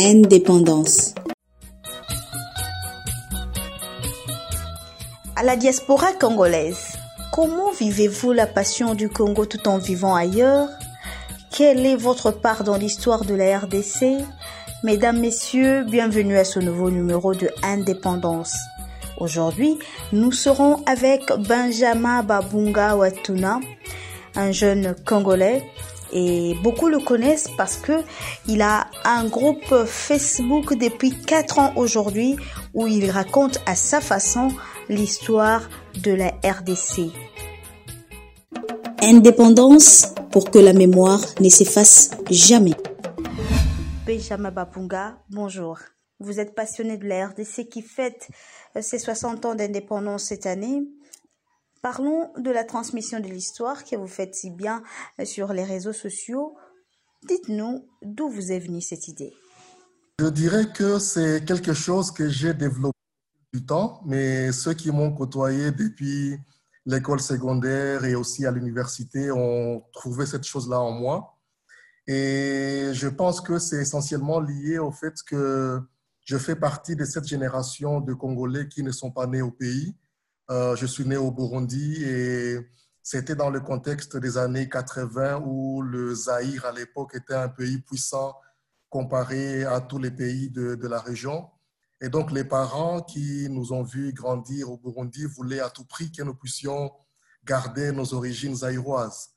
Indépendance. À la diaspora congolaise, comment vivez-vous la passion du Congo tout en vivant ailleurs? Quelle est votre part dans l'histoire de la RDC Mesdames, Messieurs, bienvenue à ce nouveau numéro de Indépendance. Aujourd'hui, nous serons avec Benjamin Babunga Watuna, un jeune Congolais et beaucoup le connaissent parce que il a un groupe Facebook depuis 4 ans aujourd'hui où il raconte à sa façon l'histoire de la RDC. Indépendance pour que la mémoire ne s'efface jamais. Benjamin Bapunga, bonjour. Vous êtes passionné de la RDC qui fête ses 60 ans d'indépendance cette année. Parlons de la transmission de l'histoire que vous faites si bien sur les réseaux sociaux. Dites-nous d'où vous est venue cette idée. Je dirais que c'est quelque chose que j'ai développé du temps, mais ceux qui m'ont côtoyé depuis l'école secondaire et aussi à l'université ont trouvé cette chose-là en moi. Et je pense que c'est essentiellement lié au fait que je fais partie de cette génération de Congolais qui ne sont pas nés au pays, euh, je suis né au Burundi et c'était dans le contexte des années 80 où le Zaïre à l'époque était un pays puissant comparé à tous les pays de, de, la région. Et donc les parents qui nous ont vus grandir au Burundi voulaient à tout prix que nous puissions garder nos origines zaïroises.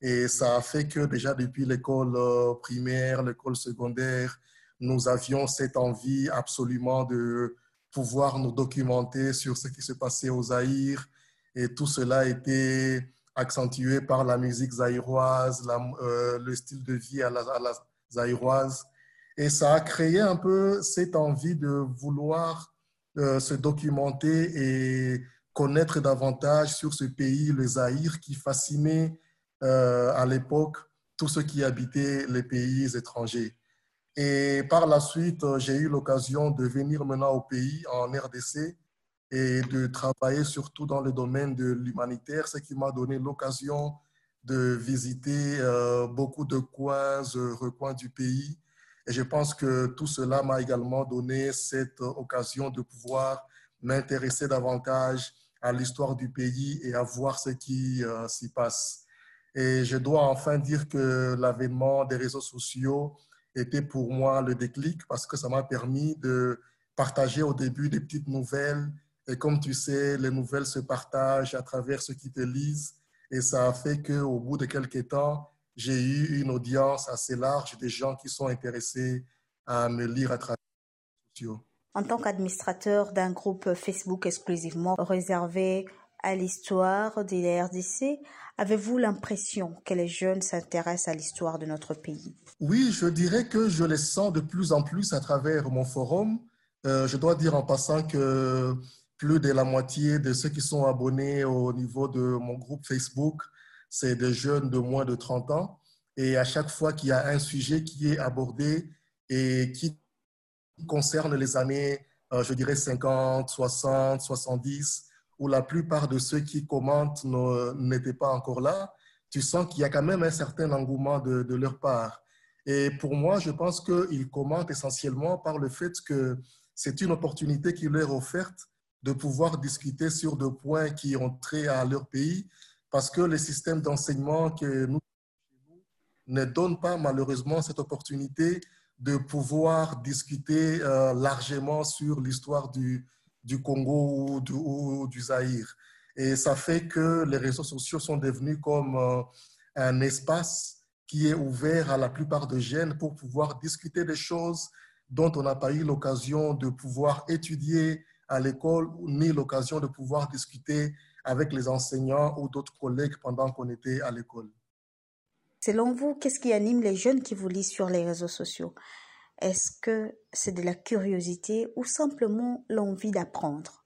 Et ça a fait que déjà depuis l'école euh, primaire, l'école secondaire, nous avions cette envie absolument de pouvoir nous documenter sur ce qui se passait au Zaïre. Et tout cela a été accentué par la musique zaïroise, euh, le style de vie à la, à la, zaïroise. Et ça a créé un peu cette envie de vouloir euh, se documenter et connaître davantage sur ce pays, le Zaïre, qui fascinait euh, à l'époque tous ceux qui habitaient les pays étrangers. Et par la suite, j'ai eu l'occasion de venir maintenant au pays, en RDC, et de travailler surtout dans le domaine de l'humanitaire, ce qui m'a donné l'occasion de visiter euh, beaucoup de coins, de recoins du pays. Et je pense que tout cela m'a également donné cette occasion de pouvoir m'intéresser davantage à l'histoire du pays et à voir ce qui euh, s'y passe. Et je dois enfin dire que l'avènement des réseaux sociaux était pour moi le déclic parce que ça m'a permis de partager au début des petites nouvelles. Et comme tu sais, les nouvelles se partagent à travers ceux qui te lisent. Et ça a fait qu'au bout de quelques temps, j'ai eu une audience assez large des gens qui sont intéressés à me lire à travers les sociaux. En tant qu'administrateur d'un groupe Facebook exclusivement réservé à l'histoire de la RDC, avez-vous l'impression que les jeunes s'intéressent à l'histoire de notre pays? Oui, je dirais que je les sens de plus en plus à travers mon forum. Euh, je dois dire en passant que plus de la moitié de ceux qui sont abonnés au niveau de mon groupe Facebook, c'est des jeunes de moins de 30 ans. Et à chaque fois qu'il y a un sujet qui est abordé et qui concerne les années, euh, je dirais 50, 60, 70, où la plupart de ceux qui commentent n'étaient pas encore là, tu sens qu'il y a quand même un certain engouement de, leur part. Et pour moi, je pense qu'ils commentent essentiellement par le fait que c'est une opportunité qui leur est offerte de pouvoir discuter sur des points qui ont trait à leur pays, parce que le système d'enseignement que nous ne donne pas malheureusement cette opportunité de pouvoir discuter euh, largement sur l'histoire du, du Congo ou du, ou Zaïre. Et ça fait que les réseaux sociaux sont devenus comme euh, un espace qui est ouvert à la plupart des jeunes pour pouvoir discuter des choses dont on n'a pas eu l'occasion de pouvoir étudier à l'école ni l'occasion de pouvoir discuter avec les enseignants ou d'autres collègues pendant qu'on était à l'école. Selon vous, qu'est-ce qui anime les jeunes qui vous lisent sur les réseaux sociaux? Est-ce que c'est de la curiosité ou simplement l'envie d'apprendre?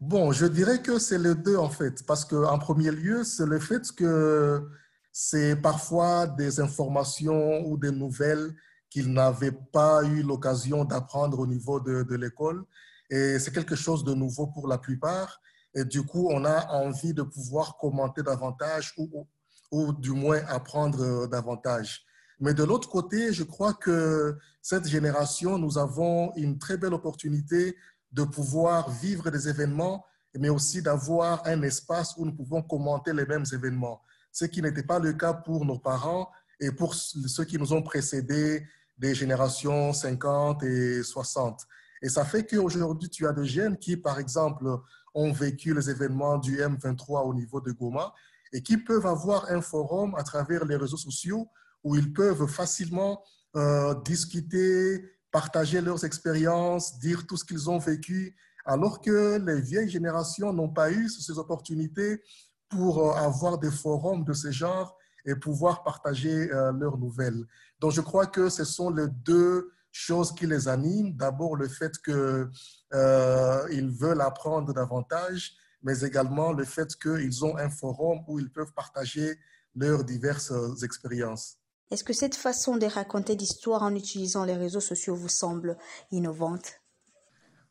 Bon, je dirais que c'est les deux en fait, parce qu'en premier lieu, c'est le fait que c'est parfois des informations ou des nouvelles qu'ils n'avaient pas eu l'occasion d'apprendre au niveau de, l'école. Et c'est quelque chose de nouveau pour la plupart. Et du coup, on a envie de pouvoir commenter davantage ou, ou, ou du moins apprendre davantage. Mais de l'autre côté, je crois que cette génération, nous avons une très belle opportunité de pouvoir vivre des événements, mais aussi d'avoir un espace où nous pouvons commenter les mêmes événements. Ce qui n'était pas le cas pour nos parents et pour ceux qui nous ont précédés des générations 50 et 60. Et ça fait qu'aujourd'hui, tu as des jeunes qui, par exemple, ont vécu les événements du M23 au niveau de Goma et qui peuvent avoir un forum à travers les réseaux sociaux où ils peuvent facilement euh, discuter, partager leurs expériences, dire tout ce qu'ils ont vécu, alors que les vieilles générations n'ont pas eu ces opportunités pour euh, avoir des forums de ce genre et pouvoir partager euh, leurs nouvelles. Donc, je crois que ce sont les deux choses qui les animent. D'abord, le fait qu'ils veulent apprendre davantage, mais également le fait qu'ils ont un forum où ils peuvent partager leurs diverses expériences. Est-ce que cette façon de raconter l'histoire en utilisant les réseaux sociaux vous semble innovante?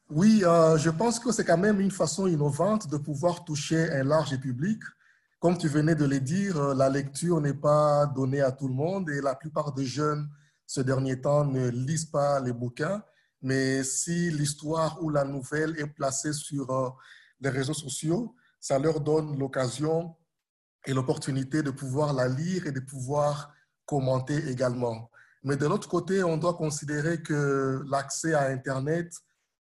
Oui, euh, je pense que c'est quand même une façon innovante de pouvoir toucher un large public. Comme tu venais de le dire, euh, la lecture n'est pas donnée à tout le monde et la plupart des jeunes, ce dernier temps, ne lisent pas les bouquins. Mais si l'histoire ou la nouvelle est placée sur euh, les réseaux sociaux, ça leur donne l'occasion et l'opportunité de pouvoir la lire et de pouvoir commenter également. Mais de l'autre côté, on doit considérer que l'accès à Internet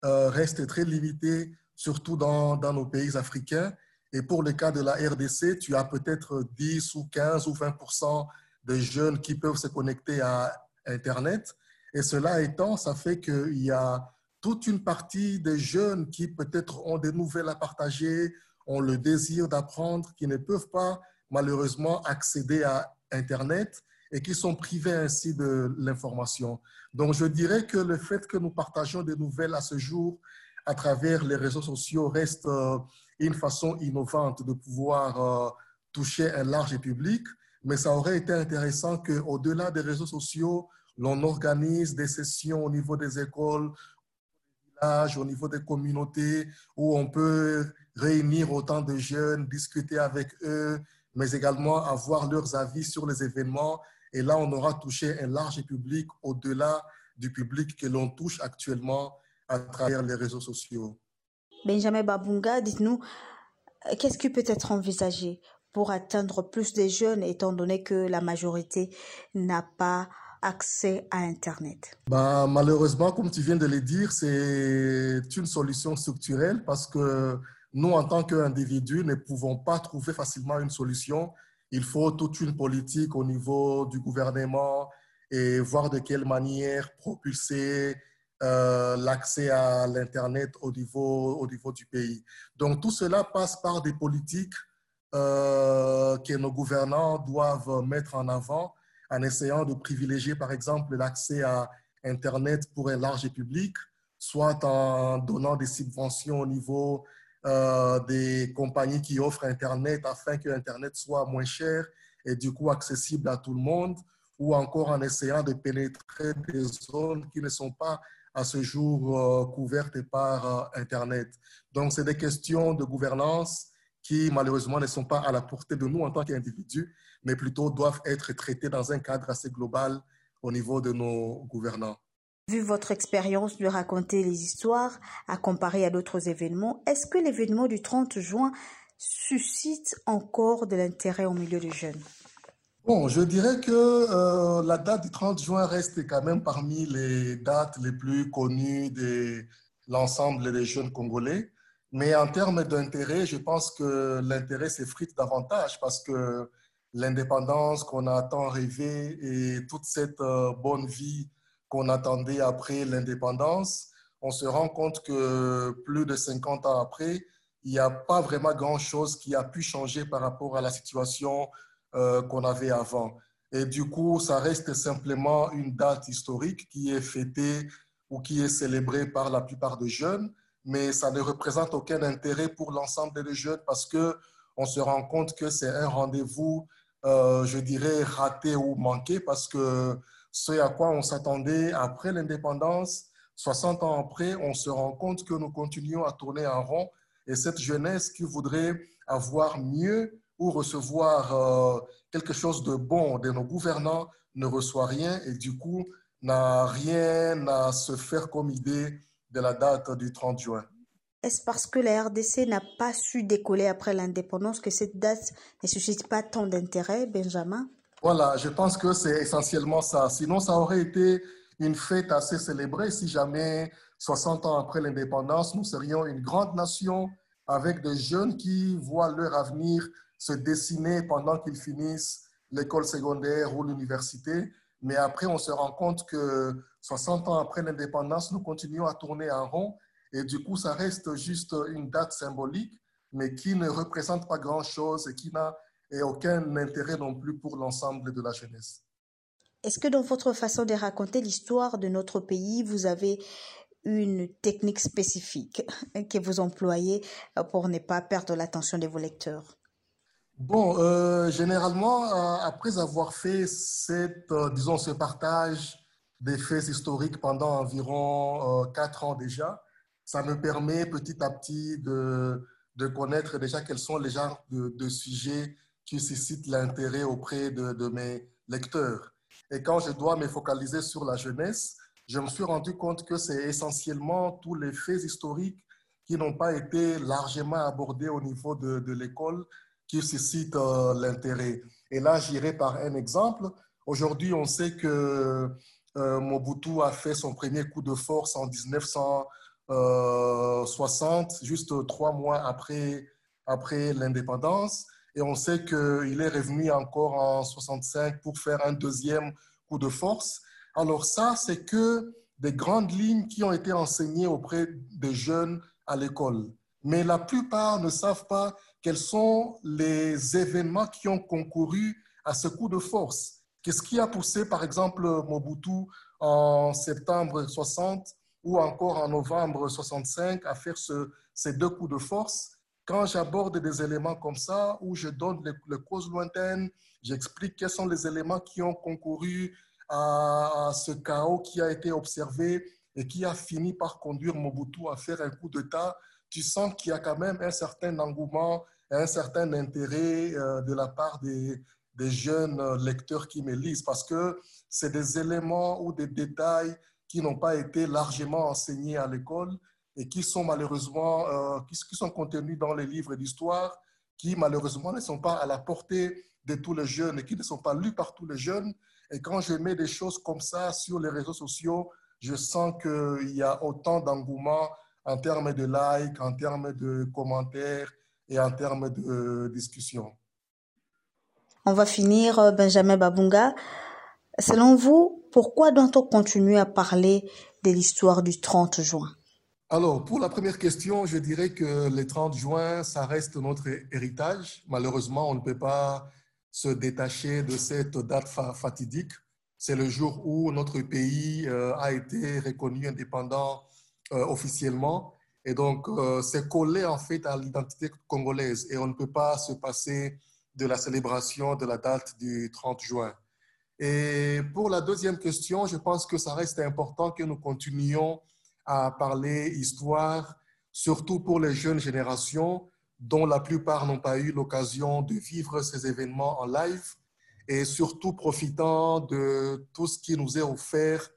euh, reste très limité, surtout dans, dans, nos pays africains. Et pour le cas de la RDC, tu as peut-être 10 ou 15 ou 20% de jeunes qui peuvent se connecter à Internet. Et cela étant, ça fait qu'il y a toute une partie des jeunes qui peut-être ont des nouvelles à partager, ont le désir d'apprendre, qui ne peuvent pas malheureusement accéder à Internet et qui sont privés ainsi de l'information. Donc, je dirais que le fait que nous partageons des nouvelles à ce jour à travers les réseaux sociaux reste euh, une façon innovante de pouvoir euh, toucher un large public, mais ça aurait été intéressant qu'au-delà des réseaux sociaux, l'on organise des sessions au niveau des écoles, au niveau des communautés, où on peut réunir autant de jeunes, discuter avec eux, mais également avoir leurs avis sur les événements et là, on aura touché un large public au-delà du public que l'on touche actuellement à travers les réseaux sociaux. Benjamin Babunga, dites-nous, qu'est-ce qui peut être envisagé pour atteindre plus de jeunes, étant donné que la majorité n'a pas accès à Internet? Bah, Malheureusement, comme tu viens de le dire, c'est une solution structurelle parce que nous, en tant qu'individus, ne pouvons pas trouver facilement une solution il faut toute une politique au niveau du gouvernement et voir de quelle manière propulser euh, l'accès à l'Internet au niveau, au niveau du pays. Donc tout cela passe par des politiques euh, que nos gouvernants doivent mettre en avant en essayant de privilégier par exemple l'accès à Internet pour un large public, soit en donnant des subventions au niveau euh, des compagnies qui offrent Internet afin que Internet soit moins cher et du coup accessible à tout le monde, ou encore en essayant de pénétrer des zones qui ne sont pas à ce jour euh, couvertes par euh, Internet. Donc, c'est des questions de gouvernance qui, malheureusement, ne sont pas à la portée de nous en tant qu'individus, mais plutôt doivent être traitées dans un cadre assez global au niveau de nos gouvernants. Vu votre expérience de raconter les histoires à comparer à d'autres événements, est-ce que l'événement du 30 juin suscite encore de l'intérêt au milieu des jeunes? Bon, je dirais que euh, la date du 30 juin reste quand même parmi les dates les plus connues de l'ensemble des jeunes Congolais. Mais en termes d'intérêt, je pense que l'intérêt s'effrite davantage parce que l'indépendance qu'on a tant rêvé et toute cette euh, bonne vie qu'on attendait après l'indépendance, on se rend compte que plus de 50 ans après, il n'y a pas vraiment grand-chose qui a pu changer par rapport à la situation euh, qu'on avait avant. Et du coup, ça reste simplement une date historique qui est fêtée ou qui est célébrée par la plupart des jeunes, mais ça ne représente aucun intérêt pour l'ensemble des jeunes parce que on se rend compte que c'est un rendez-vous, euh, je dirais, raté ou manqué parce que ce à quoi on s'attendait après l'indépendance. 60 ans après, on se rend compte que nous continuons à tourner en rond et cette jeunesse qui voudrait avoir mieux ou recevoir euh, quelque chose de bon de nos gouvernants ne reçoit rien et du coup n'a rien à se faire comme idée de la date du 30 juin. Est-ce parce que la RDC n'a pas su décoller après l'indépendance que cette date ne suscite pas tant d'intérêt, Benjamin? Voilà, je pense que c'est essentiellement ça. Sinon, ça aurait été une fête assez célébrée si jamais, 60 ans après l'indépendance, nous serions une grande nation avec des jeunes qui voient leur avenir se dessiner pendant qu'ils finissent l'école secondaire ou l'université. Mais après, on se rend compte que 60 ans après l'indépendance, nous continuons à tourner en rond. Et du coup, ça reste juste une date symbolique, mais qui ne représente pas grand-chose et qui n'a aucun intérêt non plus pour l'ensemble de la jeunesse. Est-ce que dans votre façon de raconter l'histoire de notre pays, vous avez une technique spécifique que vous employez pour ne pas perdre l'attention de vos lecteurs? Bon, euh, généralement, euh, après avoir fait cette, euh, disons, ce partage des faits historiques pendant environ quatre ans déjà, ça me permet petit à petit de, de connaître déjà quels sont les genres de, de sujets qui suscitent l'intérêt auprès de, mes lecteurs. Et quand je dois me focaliser sur la jeunesse, je me suis rendu compte que c'est essentiellement tous les faits historiques qui n'ont pas été largement abordés au niveau de, l'école qui suscite euh, l'intérêt. Et là, j'irai par un exemple. Aujourd'hui, on sait que euh, Mobutu a fait son premier coup de force en 1960, juste trois mois après, après l'indépendance. Et on sait qu'il est revenu encore en 65 pour faire un deuxième coup de force. Alors ça, c'est que des grandes lignes qui ont été enseignées auprès des jeunes à l'école. Mais la plupart ne savent pas quels sont les événements qui ont concouru à ce coup de force. Qu'est-ce qui a poussé, par exemple, Mobutu en septembre 60 ou encore en novembre 65 à faire ce, ces deux coups de force? Quand j'aborde des éléments comme ça, où je donne les, causes lointaines, j'explique quels sont les éléments qui ont concouru à ce chaos qui a été observé et qui a fini par conduire Mobutu à faire un coup d'État, tu sens qu'il y a quand même un certain engouement un certain intérêt euh, de la part des, des, jeunes lecteurs qui me lisent parce que c'est des éléments ou des détails qui n'ont pas été largement enseignés à l'école et qui sont malheureusement, euh, qui, sont contenus dans les livres d'histoire, qui malheureusement ne sont pas à la portée de tous les jeunes et qui ne sont pas lus par tous les jeunes. Et quand je mets des choses comme ça sur les réseaux sociaux, je sens qu'il y a autant d'engouement en termes de likes, en termes de commentaires, et en termes de discussion. On va finir, euh, Benjamin Babunga. Selon vous, pourquoi doit-on continuer à parler de l'histoire du 30 juin? Alors, pour la première question, je dirais que le 30 juin, ça reste notre héritage. Malheureusement, on ne peut pas se détacher de cette date fatidique. C'est le jour où notre pays euh, a été reconnu indépendant euh, officiellement. Et donc, euh, c'est collé en fait à l'identité congolaise et on ne peut pas se passer de la célébration de la date du 30 juin. Et pour la deuxième question, je pense que ça reste important que nous continuions à parler histoire, surtout pour les jeunes générations dont la plupart n'ont pas eu l'occasion de vivre ces événements en live et surtout profitant de tout ce qui nous est offert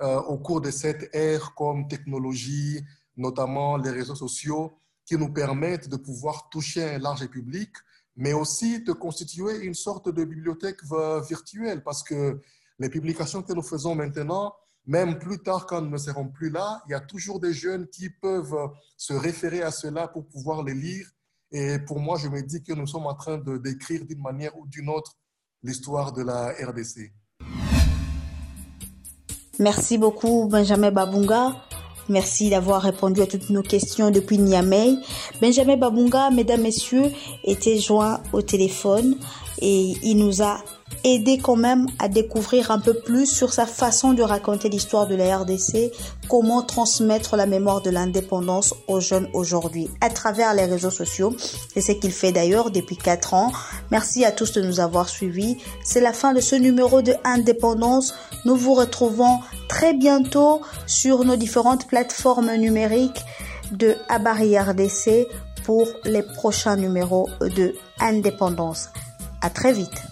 euh, au cours de cette ère comme technologie, notamment les réseaux sociaux, qui nous permettent de pouvoir toucher un large public, mais aussi de constituer une sorte de bibliothèque virtuelle, parce que les publications que nous faisons maintenant, même plus tard quand nous ne serons plus là, il y a toujours des jeunes qui peuvent se référer à cela pour pouvoir les lire. Et pour moi, je me dis que nous sommes en train de décrire d'une manière ou d'une autre l'histoire de la RDC. Merci beaucoup, Benjamin Babunga. Merci d'avoir répondu à toutes nos questions depuis Niamey. Benjamin Babunga, mesdames, messieurs, était joint au téléphone et il nous a aider quand même à découvrir un peu plus sur sa façon de raconter l'histoire de la RDC, comment transmettre la mémoire de l'indépendance aux jeunes aujourd'hui à travers les réseaux sociaux. C'est ce qu'il fait d'ailleurs depuis quatre ans. Merci à tous de nous avoir suivis. C'est la fin de ce numéro de Indépendance. Nous vous retrouvons très bientôt sur nos différentes plateformes numériques de Abari RDC pour les prochains numéros de Indépendance. À très vite.